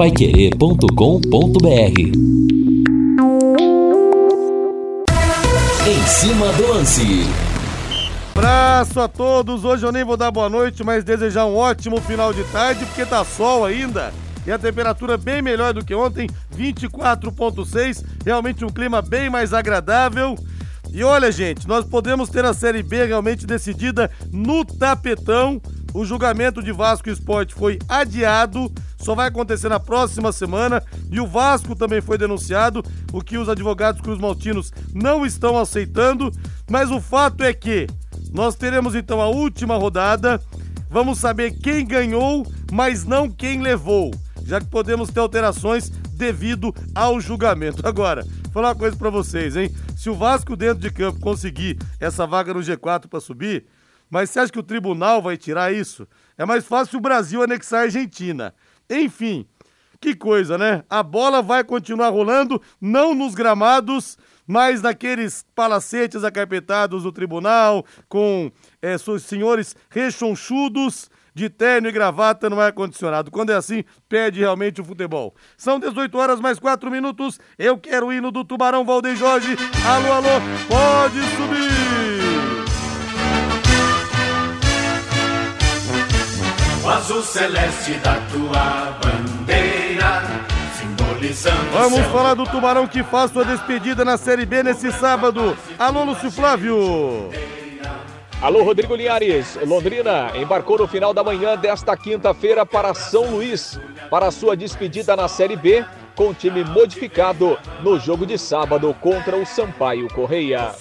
paiquerê.com.br Em cima do lance. Abraço a todos. Hoje eu nem vou dar boa noite, mas desejar um ótimo final de tarde, porque tá sol ainda. E a temperatura bem melhor do que ontem, 24.6. Realmente um clima bem mais agradável. E olha, gente, nós podemos ter a Série B realmente decidida no tapetão. O julgamento de Vasco Esporte foi adiado, só vai acontecer na próxima semana. E o Vasco também foi denunciado, o que os advogados Cruz Maltinos não estão aceitando. Mas o fato é que nós teremos então a última rodada. Vamos saber quem ganhou, mas não quem levou, já que podemos ter alterações devido ao julgamento. Agora, falar uma coisa para vocês, hein? Se o Vasco dentro de campo conseguir essa vaga no G4 para subir, mas você acha que o tribunal vai tirar isso? É mais fácil o Brasil anexar a Argentina. Enfim, que coisa, né? A bola vai continuar rolando, não nos gramados, mas naqueles palacetes acarpetados do tribunal, com é, seus senhores rechonchudos de terno e gravata no ar-condicionado. Quando é assim, perde realmente o futebol. São 18 horas mais 4 minutos. Eu quero o hino do Tubarão Valdeir Jorge. Alô, alô, pode subir! O azul celeste da tua bandeira, simbolizando. Vamos falar do Tubarão que faz sua despedida na Série B nesse sábado. Alô, Lúcio Flávio! Alô, Rodrigo Linhares. Londrina embarcou no final da manhã desta quinta-feira para São Luís para sua despedida na Série B com time modificado no jogo de sábado contra o Sampaio Correia.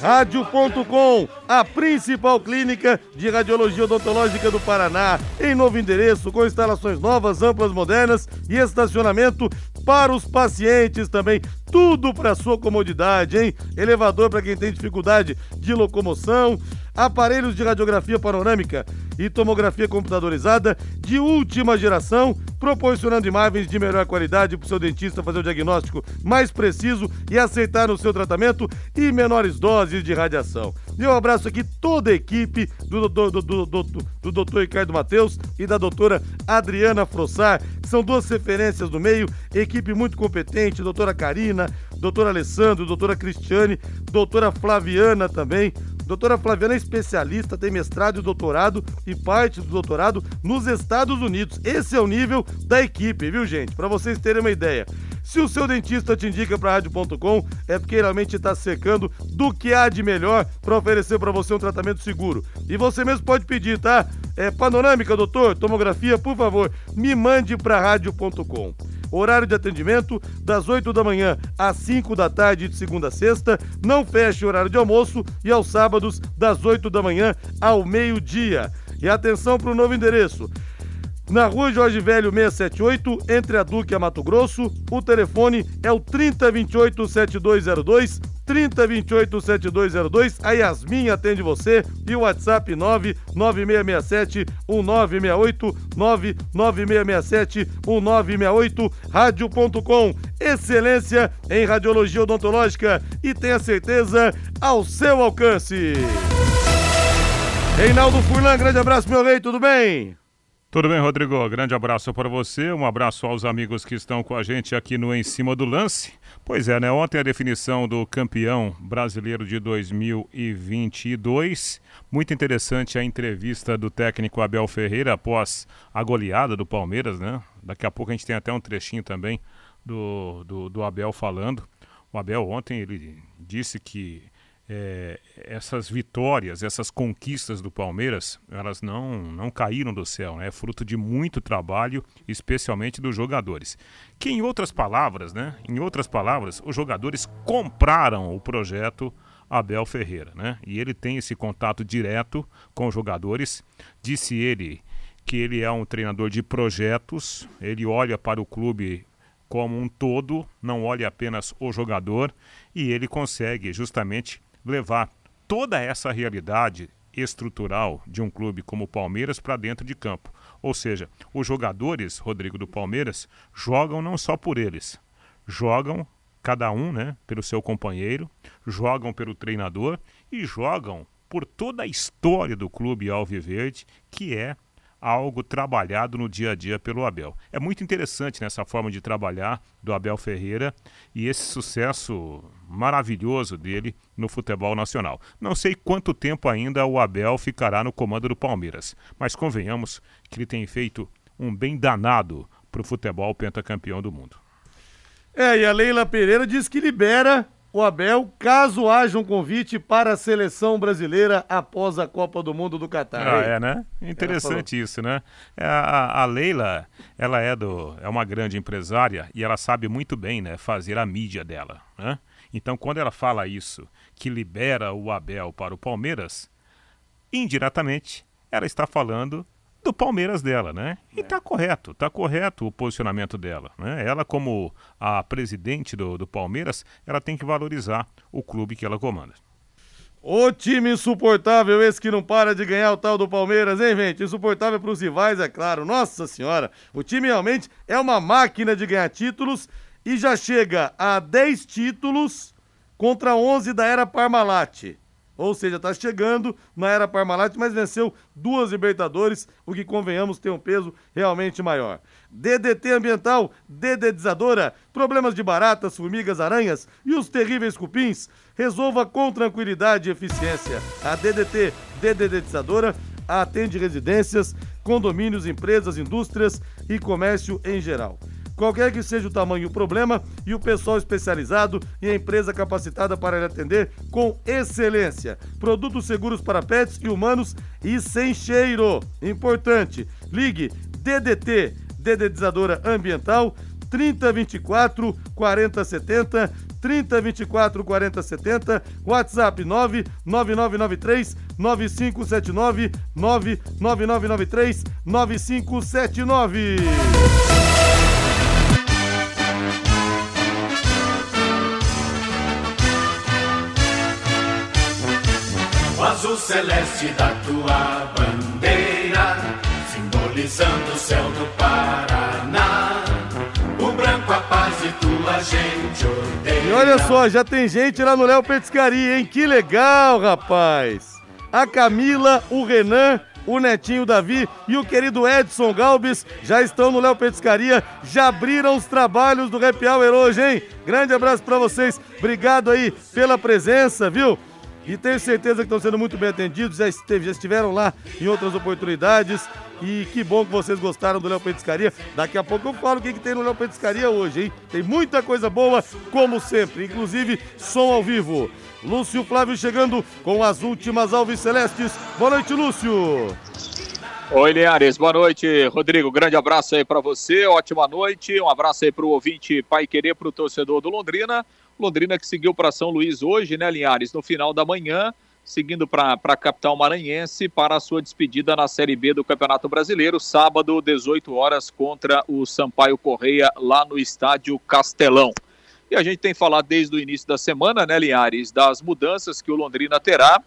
Rádio.com, a principal clínica de radiologia odontológica do Paraná, em novo endereço, com instalações novas, amplas, modernas e estacionamento para os pacientes também. Tudo para sua comodidade, hein? Elevador para quem tem dificuldade de locomoção, aparelhos de radiografia panorâmica e tomografia computadorizada de última geração, proporcionando imagens de melhor qualidade para o seu dentista fazer o diagnóstico mais preciso e aceitar o seu tratamento e menores doses de radiação. Um abraço aqui toda a equipe do, do, do, do, do, do doutor Ricardo Mateus e da doutora Adriana Frossar, que são duas referências do meio, equipe muito competente, doutora Karina, doutora Alessandro, doutora Cristiane, doutora Flaviana também, Doutora Flaviana é especialista, tem mestrado e doutorado e parte do doutorado nos Estados Unidos. Esse é o nível da equipe, viu, gente? Para vocês terem uma ideia. Se o seu dentista te indica para rádio.com, é porque realmente está secando do que há de melhor para oferecer para você um tratamento seguro. E você mesmo pode pedir, tá? É panorâmica, doutor, tomografia, por favor, me mande para rádio.com. Horário de atendimento das 8 da manhã às 5 da tarde de segunda a sexta. Não feche o horário de almoço e aos sábados das 8 da manhã ao meio-dia. E atenção para o novo endereço. Na rua Jorge Velho 678, entre a Duque e a Mato Grosso, o telefone é o 3028-7202, 3028-7202, a Yasmin atende você e o WhatsApp 99667-1968, 99667-1968, rádio.com, excelência em radiologia odontológica e tenha certeza ao seu alcance. Reinaldo Furlan, grande abraço meu rei, tudo bem? Tudo bem, Rodrigo? Grande abraço para você, um abraço aos amigos que estão com a gente aqui no Em Cima do Lance. Pois é, né? Ontem a definição do campeão brasileiro de 2022. Muito interessante a entrevista do técnico Abel Ferreira após a goleada do Palmeiras, né? Daqui a pouco a gente tem até um trechinho também do, do, do Abel falando. O Abel ontem ele disse que é, essas vitórias, essas conquistas do Palmeiras, elas não, não caíram do céu, né? é fruto de muito trabalho, especialmente dos jogadores. Que em outras palavras, né? Em outras palavras, os jogadores compraram o projeto Abel Ferreira, né? E ele tem esse contato direto com os jogadores. Disse ele que ele é um treinador de projetos, ele olha para o clube como um todo, não olha apenas o jogador, e ele consegue justamente levar toda essa realidade estrutural de um clube como o Palmeiras para dentro de campo. Ou seja, os jogadores, Rodrigo do Palmeiras, jogam não só por eles, jogam cada um, né, pelo seu companheiro, jogam pelo treinador e jogam por toda a história do clube Alviverde, que é algo trabalhado no dia a dia pelo Abel. É muito interessante nessa forma de trabalhar do Abel Ferreira e esse sucesso maravilhoso dele no futebol nacional. Não sei quanto tempo ainda o Abel ficará no comando do Palmeiras, mas convenhamos que ele tem feito um bem danado para o futebol pentacampeão do mundo. É, e a Leila Pereira diz que libera o Abel caso haja um convite para a seleção brasileira após a Copa do Mundo do Catar. Ah, é, né? Interessante isso, né? É, a, a, Leila, ela é, do, é uma grande empresária e ela sabe muito bem né, fazer a mídia dela, né? Então, quando ela fala isso, que libera o Abel para o Palmeiras, indiretamente ela está falando do Palmeiras dela, né? E é. tá correto, tá correto o posicionamento dela, né? Ela como a presidente do, do Palmeiras, ela tem que valorizar o clube que ela comanda. O time insuportável, esse que não para de ganhar o tal do Palmeiras, hein, gente? Insuportável para os rivais, é claro. Nossa Senhora, o time realmente é uma máquina de ganhar títulos e já chega a 10 títulos contra 11 da era Parmalat. Ou seja, está chegando na era Parmalat, mas venceu duas Libertadores, o que convenhamos tem um peso realmente maior. DDT ambiental, dedetizadora, problemas de baratas, formigas, aranhas e os terríveis cupins, resolva com tranquilidade e eficiência. A DDT, dedetizadora, atende residências, condomínios, empresas, indústrias e comércio em geral qualquer que seja o tamanho do problema, e o pessoal especializado e a empresa capacitada para lhe atender com excelência. Produtos seguros para pets e humanos e sem cheiro. Importante, ligue DDT, dedetizadora ambiental, 3024 4070 3024 4070, WhatsApp 99993 9579 99993 9579. Azul celeste da tua bandeira, simbolizando o céu do Paraná. O branco a paz e tua gente odeia. E olha só, já tem gente lá no Léo Petiscaria, hein? Que legal, rapaz! A Camila, o Renan, o netinho Davi e o querido Edson Galbis já estão no Léo Petiscaria, já abriram os trabalhos do Happy Hour hoje, hein? Grande abraço para vocês, obrigado aí pela presença, viu? E tenho certeza que estão sendo muito bem atendidos, já, esteve, já estiveram lá em outras oportunidades. E que bom que vocês gostaram do Léo Petiscaria. Daqui a pouco eu falo o que, que tem no Léo Petiscaria hoje, hein? Tem muita coisa boa, como sempre, inclusive som ao vivo. Lúcio Flávio chegando com as últimas alves celestes. Boa noite, Lúcio. Oi, Linhares, boa noite. Rodrigo, grande abraço aí para você, ótima noite. Um abraço aí para o ouvinte Pai Querer, para o torcedor do Londrina. Londrina que seguiu para São Luís hoje, né, Linhares, no final da manhã, seguindo para a capital maranhense para a sua despedida na Série B do Campeonato Brasileiro, sábado, 18 horas, contra o Sampaio Correia, lá no estádio Castelão. E a gente tem falado desde o início da semana, né, Linhares, das mudanças que o Londrina terá,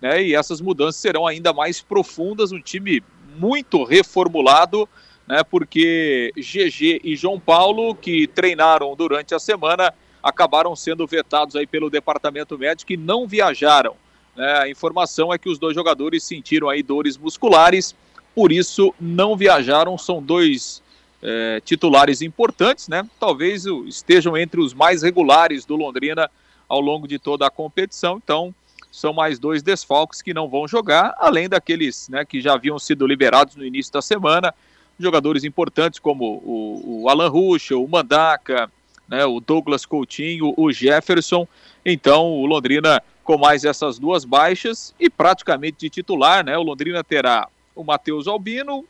né, e essas mudanças serão ainda mais profundas, um time muito reformulado, né, porque GG e João Paulo, que treinaram durante a semana, acabaram sendo vetados aí pelo departamento médico e não viajaram. Né? A informação é que os dois jogadores sentiram aí dores musculares, por isso não viajaram. São dois é, titulares importantes, né? Talvez estejam entre os mais regulares do Londrina ao longo de toda a competição. Então, são mais dois desfalques que não vão jogar, além daqueles né, que já haviam sido liberados no início da semana. Jogadores importantes como o, o Alan Ruschel, o Mandaca, né, o Douglas Coutinho, o Jefferson. Então, o Londrina com mais essas duas baixas e praticamente de titular, né? O Londrina terá o Matheus Albino,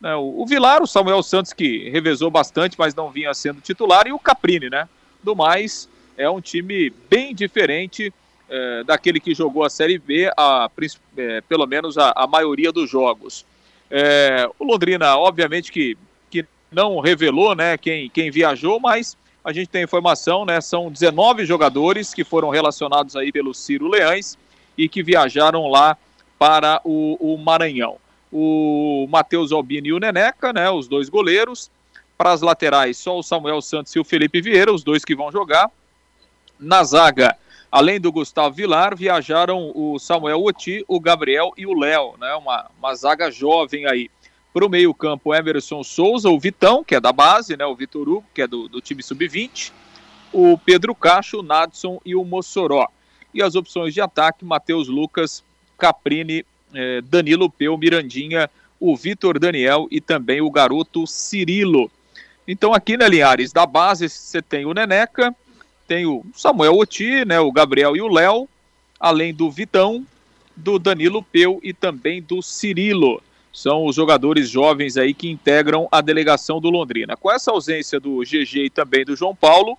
né, o, o Vilar, o Samuel Santos que revezou bastante, mas não vinha sendo titular, e o Caprini, né? Do mais, é um time bem diferente é, daquele que jogou a Série B, a, é, pelo menos a, a, maioria dos jogos. É, o Londrina, obviamente que, que não revelou né, quem, quem viajou, mas a gente tem informação, né? São 19 jogadores que foram relacionados aí pelo Ciro Leães e que viajaram lá para o, o Maranhão. O Matheus Albini e o Neneca, né? Os dois goleiros. Para as laterais, só o Samuel Santos e o Felipe Vieira, os dois que vão jogar. Na zaga, além do Gustavo Vilar, viajaram o Samuel Oti, o Gabriel e o Léo, né? Uma, uma zaga jovem aí. Para o meio-campo, Emerson Souza, o Vitão, que é da base, né? O Vitor Hugo, que é do, do time sub-20, o Pedro Cacho, o Nadson e o Mossoró. E as opções de ataque, Matheus Lucas, Caprini, eh, Danilo Peu, Mirandinha, o Vitor Daniel e também o garoto Cirilo. Então aqui, né, Linhares, da base você tem o Neneca, tem o Samuel Oti, né, o Gabriel e o Léo, além do Vitão, do Danilo Peu e também do Cirilo. São os jogadores jovens aí que integram a delegação do Londrina. Com essa ausência do GG e também do João Paulo,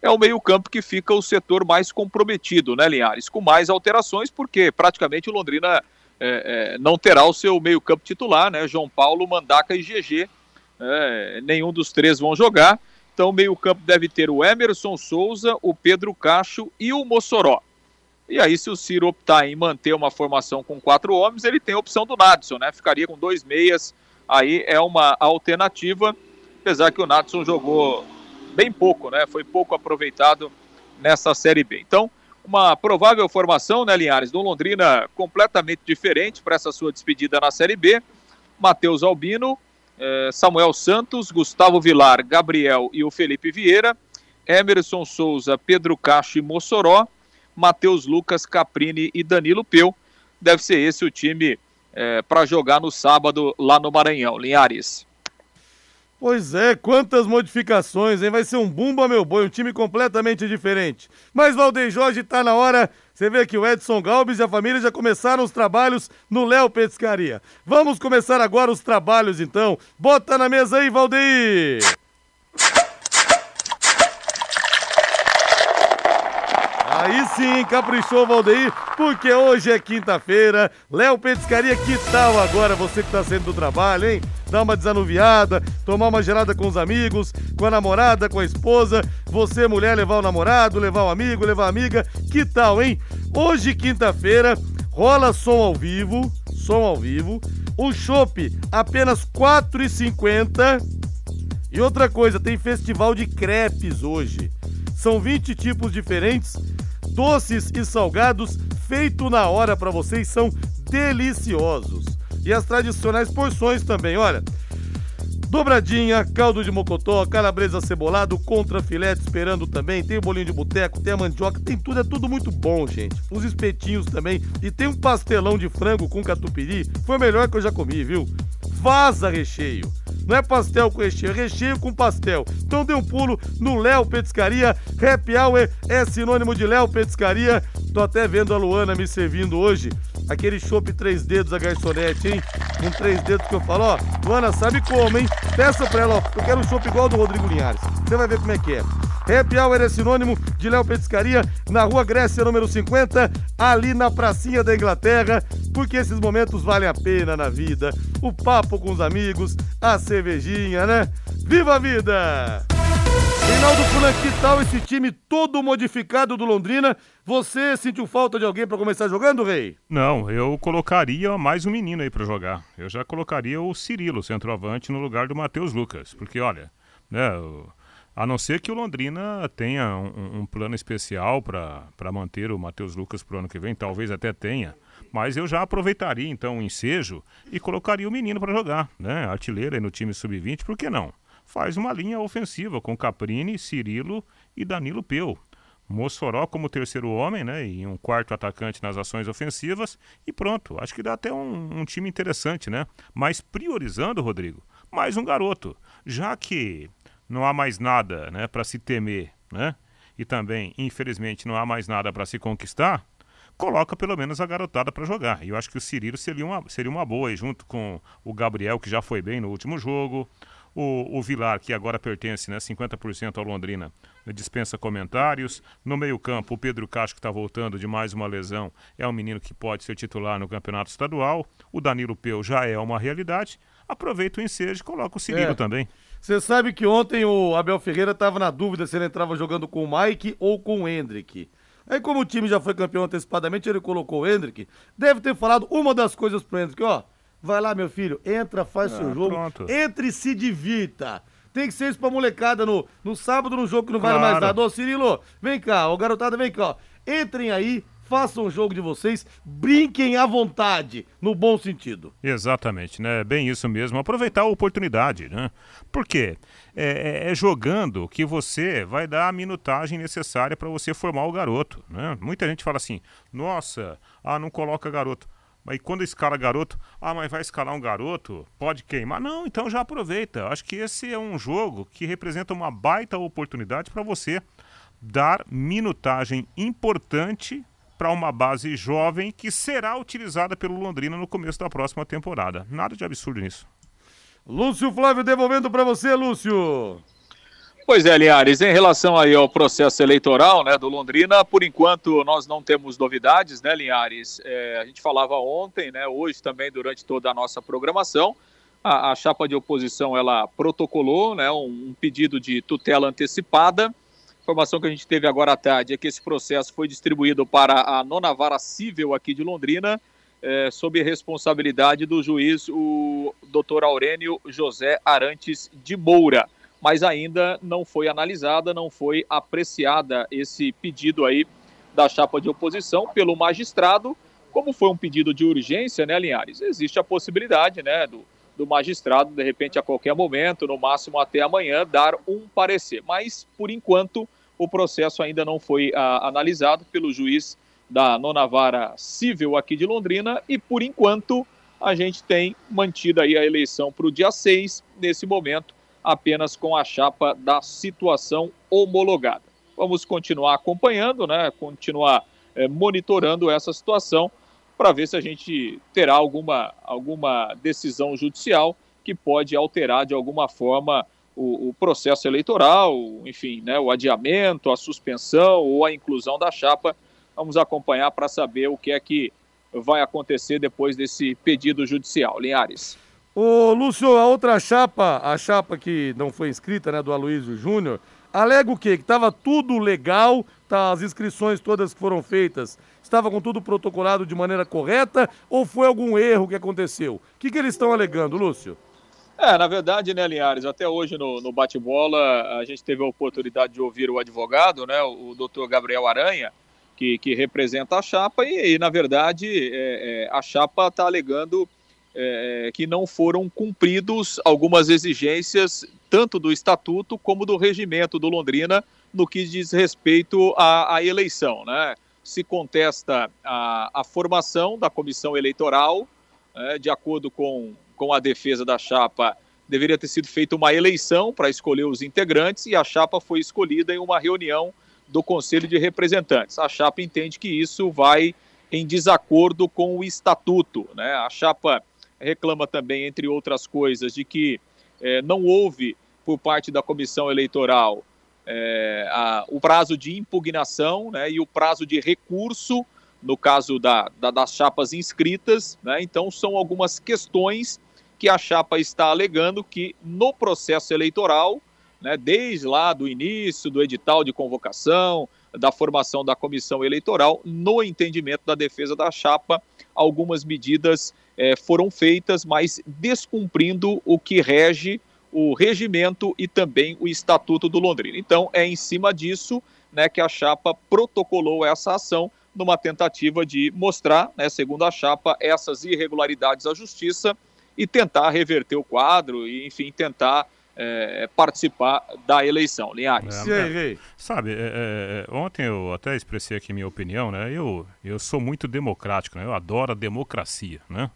é o meio-campo que fica o setor mais comprometido, né, Linhares? Com mais alterações, porque praticamente o Londrina é, é, não terá o seu meio-campo titular, né? João Paulo, Mandaca e GG. É, nenhum dos três vão jogar. Então, o meio-campo deve ter o Emerson Souza, o Pedro Cacho e o Mossoró. E aí, se o Ciro optar em manter uma formação com quatro homens, ele tem a opção do Nadson, né? Ficaria com dois meias. Aí é uma alternativa, apesar que o Nadson jogou bem pouco, né? Foi pouco aproveitado nessa Série B. Então, uma provável formação, né, Linhares, do Londrina completamente diferente para essa sua despedida na Série B. Matheus Albino, eh, Samuel Santos, Gustavo Vilar, Gabriel e o Felipe Vieira, Emerson Souza, Pedro Cacho e Mossoró, Matheus Lucas, Caprini e Danilo Peu. Deve ser esse o time eh, para jogar no sábado lá no Maranhão. Linhares. Pois é, quantas modificações, hein? Vai ser um bumba, meu boi, um time completamente diferente. Mas Valdeir Jorge tá na hora. Você vê que o Edson Galbis e a família já começaram os trabalhos no Léo Pescaria. Vamos começar agora os trabalhos, então. Bota na mesa aí, Valdeir! Aí sim, caprichou Valdeir, porque hoje é quinta-feira. Léo Petiscaria, que tal agora você que tá saindo do trabalho, hein? Dar uma desanuviada, tomar uma gelada com os amigos, com a namorada, com a esposa. Você, mulher, levar o namorado, levar o amigo, levar a amiga. Que tal, hein? Hoje, quinta-feira, rola som ao vivo, som ao vivo. O chopp apenas R$ 4,50. E outra coisa, tem festival de crepes hoje. São 20 tipos diferentes doces e salgados feito na hora para vocês são deliciosos. E as tradicionais porções também, olha. Dobradinha, caldo de mocotó, calabresa cebolado, contra filete esperando também. Tem bolinho de boteco, tem a mandioca, tem tudo, é tudo muito bom, gente. Os espetinhos também. E tem um pastelão de frango com catupiry. Foi o melhor que eu já comi, viu? Vaza recheio. Não é pastel com recheio, é recheio com pastel. Então dê um pulo no Léo Petiscaria. Happy Hour é sinônimo de Léo Petiscaria. Tô até vendo a Luana me servindo hoje. Aquele chopp três dedos da garçonete, hein? Com três dedos que eu falo, ó. Luana, sabe como, hein? Peça pra ela, ó. Eu quero um chopp igual do Rodrigo Linhares. Você vai ver como é que é. Happy Hour é sinônimo de Léo Petiscaria, na rua Grécia, número 50, ali na pracinha da Inglaterra, porque esses momentos valem a pena na vida. O papo com os amigos, a cervejinha, né? Viva a vida! Reinaldo Fulan, que tal esse time todo modificado do Londrina? Você sentiu falta de alguém para começar jogando, Rei? Não, eu colocaria mais um menino aí para jogar. Eu já colocaria o Cirilo, centroavante, no lugar do Matheus Lucas. Porque, olha, né, a não ser que o Londrina tenha um, um plano especial para manter o Matheus Lucas para o ano que vem, talvez até tenha. Mas eu já aproveitaria então o ensejo e colocaria o menino para jogar, né? Artilheiro aí no time sub-20, por que não? Faz uma linha ofensiva com Caprini, Cirilo e Danilo Peu. Mossoró como terceiro homem, né? E um quarto atacante nas ações ofensivas. E pronto, acho que dá até um, um time interessante, né? Mas priorizando, Rodrigo, mais um garoto. Já que não há mais nada né, para se temer, né? E também, infelizmente, não há mais nada para se conquistar, coloca pelo menos a garotada para jogar. E eu acho que o Cirilo seria uma, seria uma boa, junto com o Gabriel, que já foi bem no último jogo, o, o Vilar, que agora pertence né, 50% ao Londrina, dispensa comentários. No meio-campo, o Pedro Castro, que está voltando de mais uma lesão, é um menino que pode ser titular no campeonato estadual. O Danilo Peu já é uma realidade. Aproveita o ensejo e coloca o Cirilo é. também. Você sabe que ontem o Abel Ferreira estava na dúvida se ele entrava jogando com o Mike ou com o Hendrick. Aí, como o time já foi campeão antecipadamente, ele colocou o Hendrick. Deve ter falado uma das coisas pro Hendrick, ó. Vai lá, meu filho, entra, faz ah, seu jogo. Pronto. Entre e se divirta. Tem que ser isso pra molecada no, no sábado, no jogo que não claro. vale mais nada. Ô, Cirilo, vem cá, ô garotada, vem cá, ó. Entrem aí, façam o jogo de vocês, brinquem à vontade, no bom sentido. Exatamente, né? Bem isso mesmo, aproveitar a oportunidade, né? Porque é, é, é jogando que você vai dar a minutagem necessária para você formar o garoto, né? Muita gente fala assim, nossa, ah, não coloca garoto. Mas quando escala garoto, ah, mas vai escalar um garoto, pode queimar. Não, então já aproveita. Acho que esse é um jogo que representa uma baita oportunidade para você dar minutagem importante para uma base jovem que será utilizada pelo Londrina no começo da próxima temporada. Nada de absurdo nisso. Lúcio Flávio devolvendo para você, Lúcio. Pois é, Linhares, em relação aí ao processo eleitoral né, do Londrina, por enquanto nós não temos novidades, né, Linhares? É, a gente falava ontem, né, hoje também durante toda a nossa programação, a, a chapa de oposição ela protocolou né, um, um pedido de tutela antecipada, informação que a gente teve agora à tarde é que esse processo foi distribuído para a nona vara civil aqui de Londrina, é, sob responsabilidade do juiz, o doutor Aurênio José Arantes de Moura. Mas ainda não foi analisada, não foi apreciada esse pedido aí da chapa de oposição pelo magistrado. Como foi um pedido de urgência, né, Linhares? Existe a possibilidade, né, do, do magistrado, de repente, a qualquer momento, no máximo até amanhã, dar um parecer. Mas, por enquanto, o processo ainda não foi a, ah, analisado pelo juiz da nona vara civil aqui de Londrina e, por enquanto, a gente tem mantido aí a eleição para o dia 6, nesse momento, apenas com a chapa da situação homologada. Vamos continuar acompanhando, né, continuar é, monitorando essa situação para ver se a gente terá alguma, alguma decisão judicial que pode alterar de alguma forma o, o, processo eleitoral, enfim, né, o adiamento, a suspensão ou a inclusão da chapa. Vamos acompanhar para saber o que é que vai acontecer depois desse pedido judicial. Linhares. Ô, Lúcio, a outra chapa, a chapa que não foi inscrita, né, do Aloysio Júnior, alega o quê? Que estava tudo legal, tá, as inscrições todas que foram feitas, estava com tudo protocolado de maneira correta ou foi algum erro que aconteceu? O que, que eles estão alegando, Lúcio? É, na verdade, né, Linhares, até hoje no, no bate-bola a gente teve a oportunidade de ouvir o advogado, né, o, o doutor Gabriel Aranha, que, que representa a chapa, e, e na verdade é, é, a chapa está alegando é, que não foram cumpridos algumas exigências tanto do estatuto como do regimento do Londrina no que diz respeito à, à eleição, né? Se contesta a, a formação da comissão eleitoral, né, de acordo com com a defesa da chapa, deveria ter sido feita uma eleição para escolher os integrantes e a chapa foi escolhida em uma reunião do Conselho de Representantes. A chapa entende que isso vai em desacordo com o estatuto. Né? A chapa reclama também, entre outras coisas, de que eh, não houve, por parte da comissão eleitoral, eh, a, o prazo de impugnação né, e o prazo de recurso, no caso da, da, das chapas inscritas. Né? Então, são algumas questões que a chapa está alegando que no processo eleitoral, né, desde lá do início do edital de convocação, da formação da comissão eleitoral, no entendimento da defesa da chapa, algumas medidas eh, foram feitas, mas descumprindo o que rege o regimento e também o estatuto do Londrina. Então, é em cima disso né, que a chapa protocolou essa ação numa tentativa de mostrar, né, segundo a chapa, essas irregularidades à justiça e tentar reverter o quadro e, enfim, tentar é, participar da eleição. Linhares. É, é, sabe, é, é, é, ontem eu até expressei aqui minha opinião, né? Eu, eu sou muito democrático, né? Eu adoro a democracia, né?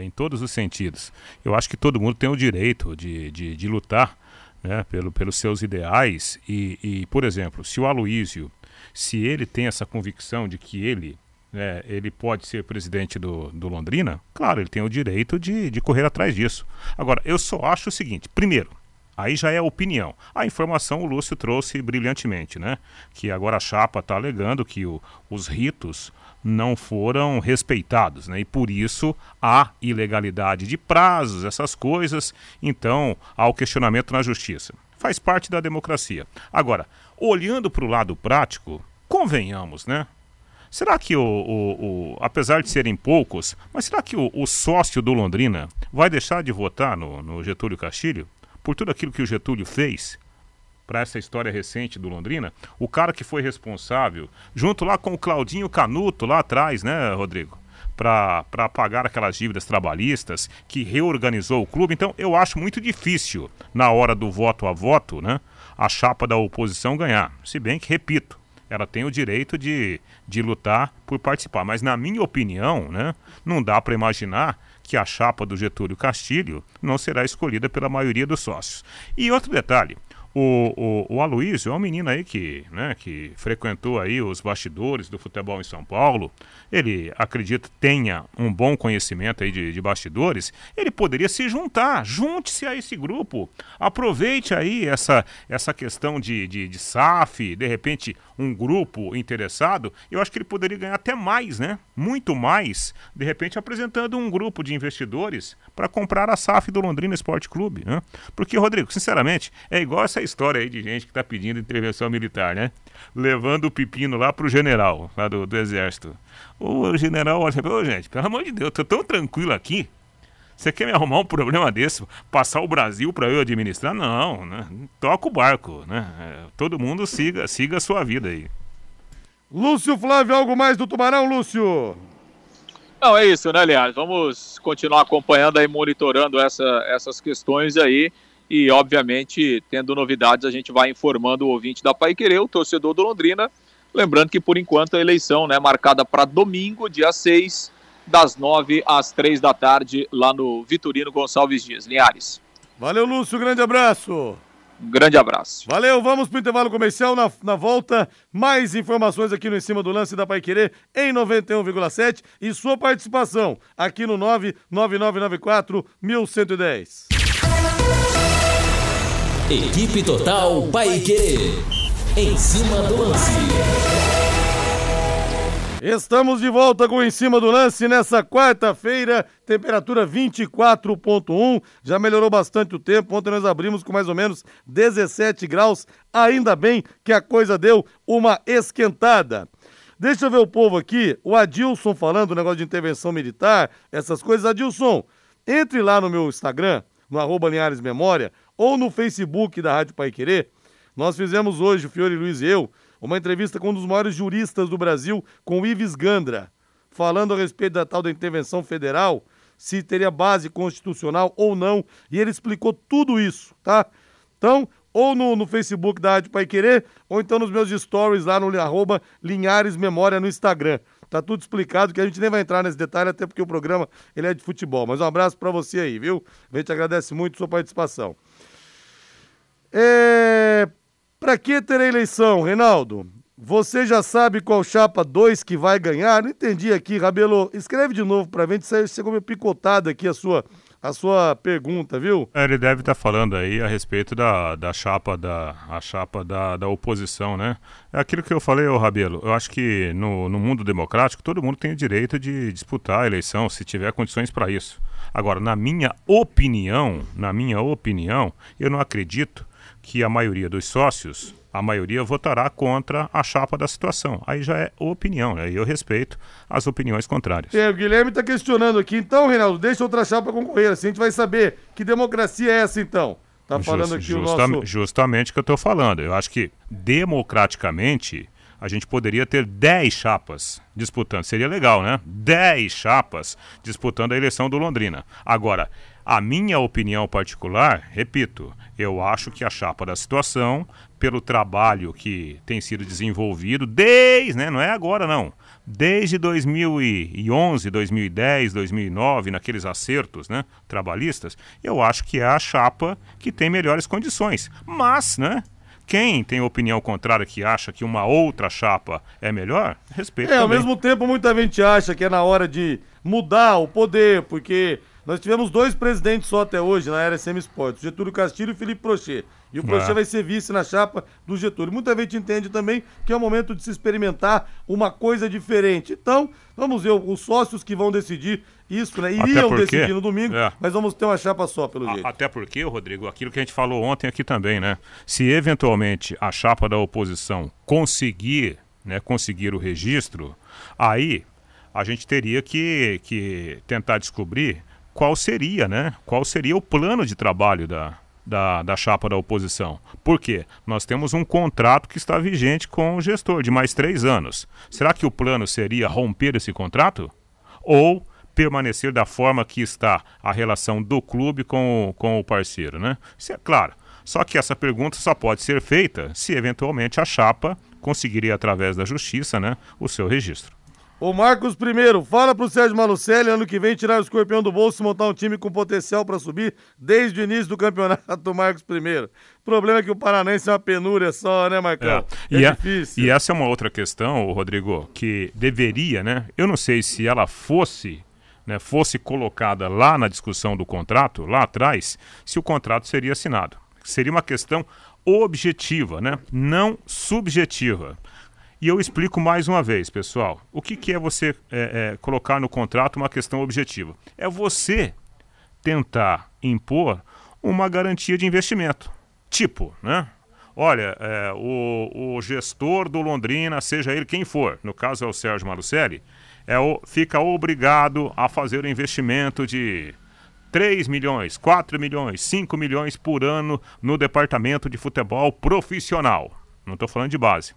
em todos os sentidos. Eu acho que todo mundo tem o direito de, de, de lutar né? Pelo, pelos seus ideais e, e, por exemplo, se o Aloísio, se ele tem essa convicção de que ele é, ele pode ser presidente do, do Londrina, claro, ele tem o direito de, de correr atrás disso. Agora, eu só acho o seguinte: primeiro, aí já é opinião. A informação o Lúcio trouxe brilhantemente, né? Que agora a chapa está alegando que o, os ritos não foram respeitados, né? E por isso há ilegalidade de prazos, essas coisas. Então, há o questionamento na justiça. Faz parte da democracia. Agora, olhando para o lado prático, convenhamos, né? Será que o, o, o, apesar de serem poucos, mas será que o, o, sócio do Londrina vai deixar de votar no, no Getúlio Castilho por tudo aquilo que o Getúlio fez para essa história recente do Londrina, o cara que foi responsável, junto lá com o Claudinho Canuto lá atrás, né, Rodrigo? Para pagar aquelas dívidas trabalhistas, que reorganizou o clube. Então, eu acho muito difícil, na hora do voto a voto, né, a chapa da oposição ganhar. Se bem que, repito, ela tem o direito de, de lutar por participar. Mas, na minha opinião, né, não dá para imaginar que a chapa do Getúlio Castilho não será escolhida pela maioria dos sócios. E outro detalhe, o, o, o Aloysio é um menino aí que, né, que frequentou aí os bastidores do futebol em São Paulo. Ele, acredito, tenha um bom conhecimento aí de, de bastidores. Ele poderia se juntar, junte-se a esse grupo. Aproveite aí essa, essa questão de, de, de SAF, de repente um grupo interessado. Eu acho que ele poderia ganhar até mais, né? Muito mais, de repente apresentando um grupo de investidores para comprar a SAF do Londrina Esporte Clube, né? Porque, Rodrigo, sinceramente, é igual essa história aí de gente que está pedindo intervenção militar, né? Levando o pepino lá pro general, lá do, do exército. O general olha ô gente, pelo amor de Deus, eu tô tão tranquilo aqui. Você quer me arrumar um problema desse? Passar o Brasil para eu administrar? Não, né? Toca o barco, né? É, todo mundo siga, siga a sua vida aí. Lúcio Flávio, algo mais do Tubarão, Lúcio? Não, é isso, né, aliás? Vamos continuar acompanhando aí, monitorando essa, essas questões aí e, obviamente, tendo novidades, a gente vai informando o ouvinte da Pai Querer, o torcedor do Londrina. Lembrando que, por enquanto, a eleição né, marcada para domingo, dia 6, das 9 às 3 da tarde, lá no Vitorino Gonçalves Dias. Linhares. Valeu, Lúcio, grande abraço. Um grande abraço. Valeu, vamos para o intervalo comercial. Na, na volta, mais informações aqui no Em Cima do Lance da Pai Querer em 91,7 e sua participação aqui no 99994 1110. Equipe Total Paique. Em cima do lance. Estamos de volta com Em Cima do Lance nessa quarta-feira, temperatura 24.1, já melhorou bastante o tempo, ontem nós abrimos com mais ou menos 17 graus, ainda bem que a coisa deu uma esquentada. Deixa eu ver o povo aqui, o Adilson falando negócio de intervenção militar, essas coisas. Adilson, entre lá no meu Instagram, no arroba Linhares Memória, ou no Facebook da Rádio Pai Querer. Nós fizemos hoje, o Fiore Luiz e eu, uma entrevista com um dos maiores juristas do Brasil, com o Ives Gandra, falando a respeito da tal da intervenção federal, se teria base constitucional ou não, e ele explicou tudo isso, tá? Então, ou no, no Facebook da Rádio Pai Querer, ou então nos meus stories lá no arroba Linhares Memória no Instagram. Tá tudo explicado, que a gente nem vai entrar nesse detalhe, até porque o programa ele é de futebol. Mas um abraço para você aí, viu? A gente agradece muito a sua participação. É... Para que ter eleição, Reinaldo? Você já sabe qual chapa 2 que vai ganhar? Não entendi aqui, Rabelo. Escreve de novo para ver se chegou meio picotado aqui a sua a sua pergunta, viu? É, ele deve estar tá falando aí a respeito da, da chapa da a chapa da, da oposição, né? É aquilo que eu falei, ô Rabelo. Eu acho que no, no mundo democrático todo mundo tem o direito de disputar a eleição se tiver condições para isso. Agora, na minha opinião, na minha opinião, eu não acredito que a maioria dos sócios a maioria votará contra a chapa da situação. Aí já é opinião, né? E eu respeito as opiniões contrárias. É, o Guilherme está questionando aqui. Então, Reinaldo, deixa outra chapa concorrer. Assim a gente vai saber que democracia é essa, então. Tá falando aqui Just, o nosso... Justamente o que eu estou falando. Eu acho que, democraticamente, a gente poderia ter 10 chapas disputando. Seria legal, né? 10 chapas disputando a eleição do Londrina. Agora, a minha opinião particular, repito, eu acho que a chapa da situação pelo trabalho que tem sido desenvolvido desde, né, não é agora não, desde 2011, 2010, 2009, naqueles acertos, né, trabalhistas, eu acho que é a chapa que tem melhores condições. Mas, né, quem tem opinião contrária que acha que uma outra chapa é melhor, respeito É, também. ao mesmo tempo muita gente acha que é na hora de mudar o poder, porque nós tivemos dois presidentes só até hoje na era SM Sports, Getúlio Castilho e Felipe Prochet. E o Prochet é. vai ser vice na chapa do Getúlio. Muita gente entende também que é o momento de se experimentar uma coisa diferente. Então, vamos ver os sócios que vão decidir isso, né? Iriam porque, decidir no domingo, é. mas vamos ter uma chapa só, pelo jeito. Até porque, Rodrigo, aquilo que a gente falou ontem aqui também, né? Se eventualmente a chapa da oposição conseguir, né, conseguir o registro, aí a gente teria que, que tentar descobrir qual seria, né? Qual seria o plano de trabalho da, da, da chapa da oposição. Por quê? Nós temos um contrato que está vigente com o gestor de mais três anos. Será que o plano seria romper esse contrato? Ou permanecer da forma que está a relação do clube com o, com o parceiro, né? Isso é claro. Só que essa pergunta só pode ser feita se eventualmente a chapa conseguiria, através da justiça, né, o seu registro. O Marcos primeiro, fala pro Sérgio Malucelli ano que vem tirar o escorpião do bolso e montar um time com potencial para subir desde o início do campeonato, Marcos primeiro. O problema é que o Paranense é uma penúria só, né, Marcão? É, é e difícil. A, e essa é uma outra questão, Rodrigo, que deveria, né? Eu não sei se ela fosse né, fosse colocada lá na discussão do contrato, lá atrás, se o contrato seria assinado. Seria uma questão objetiva, né? não subjetiva. E eu explico mais uma vez, pessoal. O que, que é você é, é, colocar no contrato uma questão objetiva? É você tentar impor uma garantia de investimento. Tipo, né? Olha, é, o, o, gestor do Londrina, seja ele quem for, no caso é o Sérgio Malucelli, é o, fica obrigado a fazer um investimento de 3 milhões, 4 milhões, 5 milhões por ano no departamento de futebol profissional. Não estou falando de base.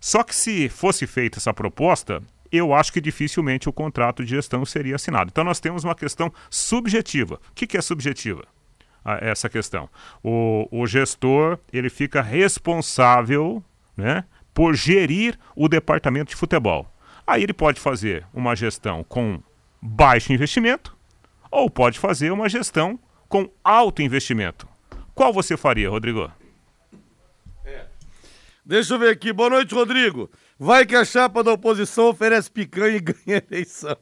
Só que se fosse feita essa proposta, eu acho que dificilmente o contrato de gestão seria assinado. Então nós temos uma questão subjetiva. O que, que é subjetiva? Essa questão. O, o gestor ele fica responsável né, por gerir o departamento de futebol. Aí ele pode fazer uma gestão com baixo investimento ou pode fazer uma gestão com alto investimento. Qual você faria, Rodrigo? Deixa eu ver aqui. Boa noite, Rodrigo. Vai que a chapa da oposição oferece picanha e ganha eleição.